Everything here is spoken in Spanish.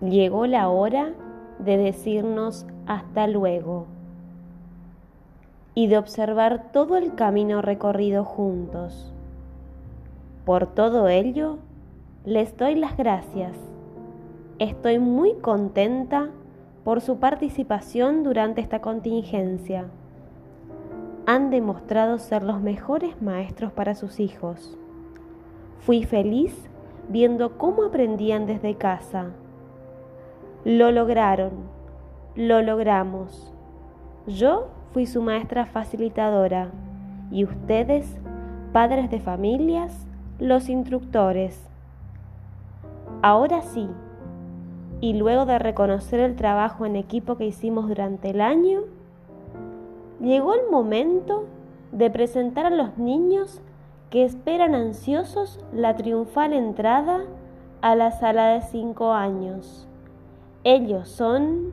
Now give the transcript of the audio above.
Llegó la hora de decirnos hasta luego y de observar todo el camino recorrido juntos. Por todo ello, les doy las gracias. Estoy muy contenta por su participación durante esta contingencia. Han demostrado ser los mejores maestros para sus hijos. Fui feliz viendo cómo aprendían desde casa. Lo lograron, lo logramos. Yo fui su maestra facilitadora y ustedes, padres de familias, los instructores. Ahora sí, y luego de reconocer el trabajo en equipo que hicimos durante el año, llegó el momento de presentar a los niños que esperan ansiosos la triunfal entrada a la sala de cinco años. Ellos son